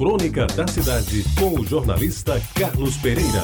Crônica da Cidade, com o jornalista Carlos Pereira.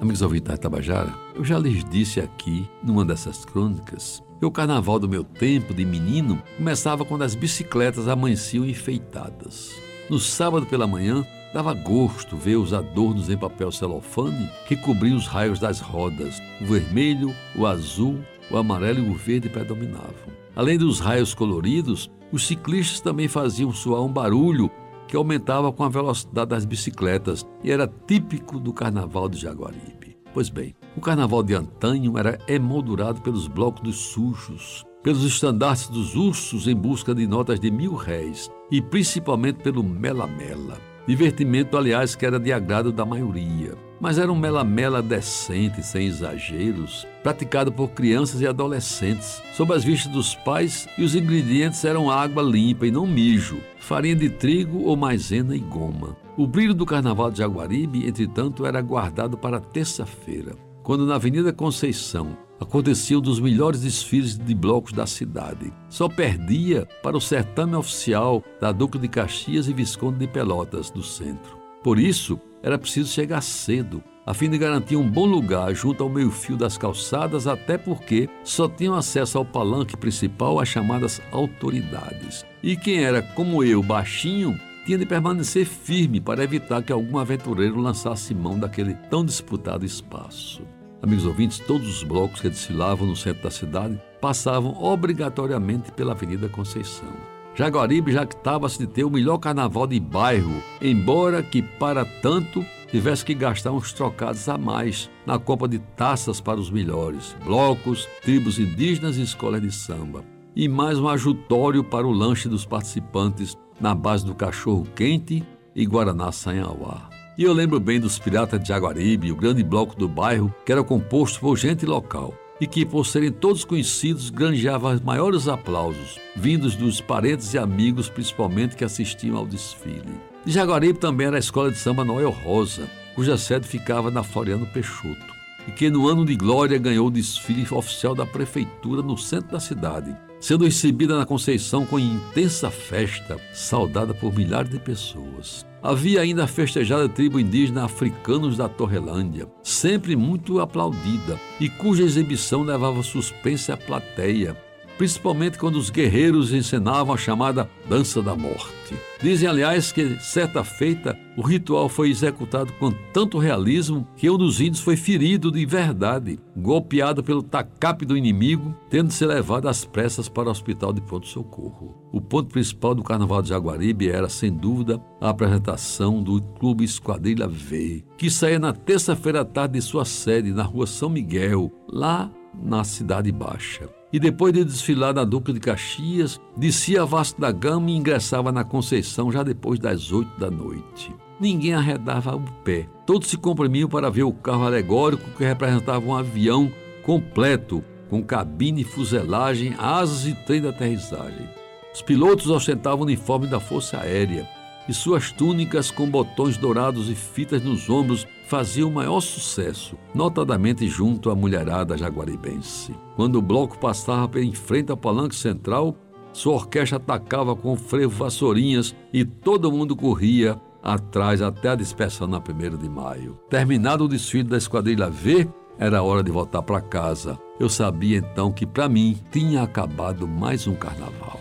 Amigos ouvintes da Tabajara, eu já lhes disse aqui, numa dessas crônicas, que o carnaval do meu tempo de menino começava quando as bicicletas amanheciam enfeitadas. No sábado pela manhã, dava gosto ver os adornos em papel celofane que cobriam os raios das rodas. O vermelho, o azul, o amarelo e o verde predominavam. Além dos raios coloridos, os ciclistas também faziam soar um barulho que aumentava com a velocidade das bicicletas e era típico do carnaval de Jaguaribe. Pois bem, o carnaval de antanho era emoldurado pelos blocos dos sujos, pelos estandartes dos ursos em busca de notas de mil réis e principalmente pelo mela-mela. Divertimento, aliás, que era de agrado da maioria mas era um mela-mela decente, sem exageros, praticado por crianças e adolescentes, sob as vistas dos pais, e os ingredientes eram água limpa e não mijo, farinha de trigo ou maisena e goma. O brilho do carnaval de Jaguaribe, entretanto, era guardado para terça-feira, quando na Avenida Conceição aconteciam um dos melhores desfiles de blocos da cidade. Só perdia para o certame oficial da Duque de Caxias e Visconde de Pelotas, do centro. Por isso, era preciso chegar cedo, a fim de garantir um bom lugar junto ao meio-fio das calçadas, até porque só tinham acesso ao palanque principal as chamadas autoridades. E quem era, como eu, baixinho, tinha de permanecer firme para evitar que algum aventureiro lançasse mão daquele tão disputado espaço. Amigos ouvintes, todos os blocos que desfilavam no centro da cidade passavam obrigatoriamente pela Avenida Conceição. Jaguaribe jactava-se de ter o melhor carnaval de bairro, embora que, para tanto, tivesse que gastar uns trocados a mais na compra de taças para os melhores, blocos, tribos indígenas e escolas de samba. E mais um ajutório para o lanche dos participantes na base do cachorro quente e Guaraná Sanhauá. E eu lembro bem dos Piratas de Jaguaribe, o grande bloco do bairro, que era composto por gente local e que, por serem todos conhecidos, granjeava os maiores aplausos, vindos dos parentes e amigos, principalmente que assistiam ao desfile. De Jaguaribe também era a escola de samba Noel Rosa, cuja sede ficava na Floriano Peixoto, e que no ano de glória ganhou o desfile oficial da prefeitura no centro da cidade, sendo recebida na Conceição com intensa festa, saudada por milhares de pessoas. Havia ainda a festejada tribo indígena africanos da Torrelândia, sempre muito aplaudida, e cuja exibição levava suspense à plateia, principalmente quando os guerreiros encenavam a chamada Dança da Morte. Dizem, aliás, que certa feita o ritual foi executado com tanto realismo que um dos índios foi ferido de verdade, golpeado pelo tacape do inimigo, tendo se levado às pressas para o hospital de pronto-socorro. O ponto principal do Carnaval de Jaguaribe era, sem dúvida, a apresentação do Clube Esquadrilha V, que saía na terça-feira à tarde de sua sede na rua São Miguel, lá na Cidade Baixa e depois de desfilar na Duque de Caxias, descia a Vasco da Gama e ingressava na Conceição já depois das oito da noite. Ninguém arredava o pé. Todos se comprimiam para ver o carro alegórico que representava um avião completo, com cabine, fuselagem, asas e trem de aterrissagem. Os pilotos ostentavam o uniforme da Força Aérea e suas túnicas com botões dourados e fitas nos ombros faziam maior sucesso, notadamente junto à mulherada jaguaribense. Quando o bloco passava em frente ao palanque central, sua orquestra atacava com frevo vassourinhas e todo mundo corria atrás até a dispersão na 1 de maio. Terminado o desfile da Esquadrilha V, era hora de voltar para casa. Eu sabia então que para mim tinha acabado mais um carnaval.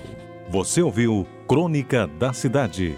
Você ouviu Crônica da Cidade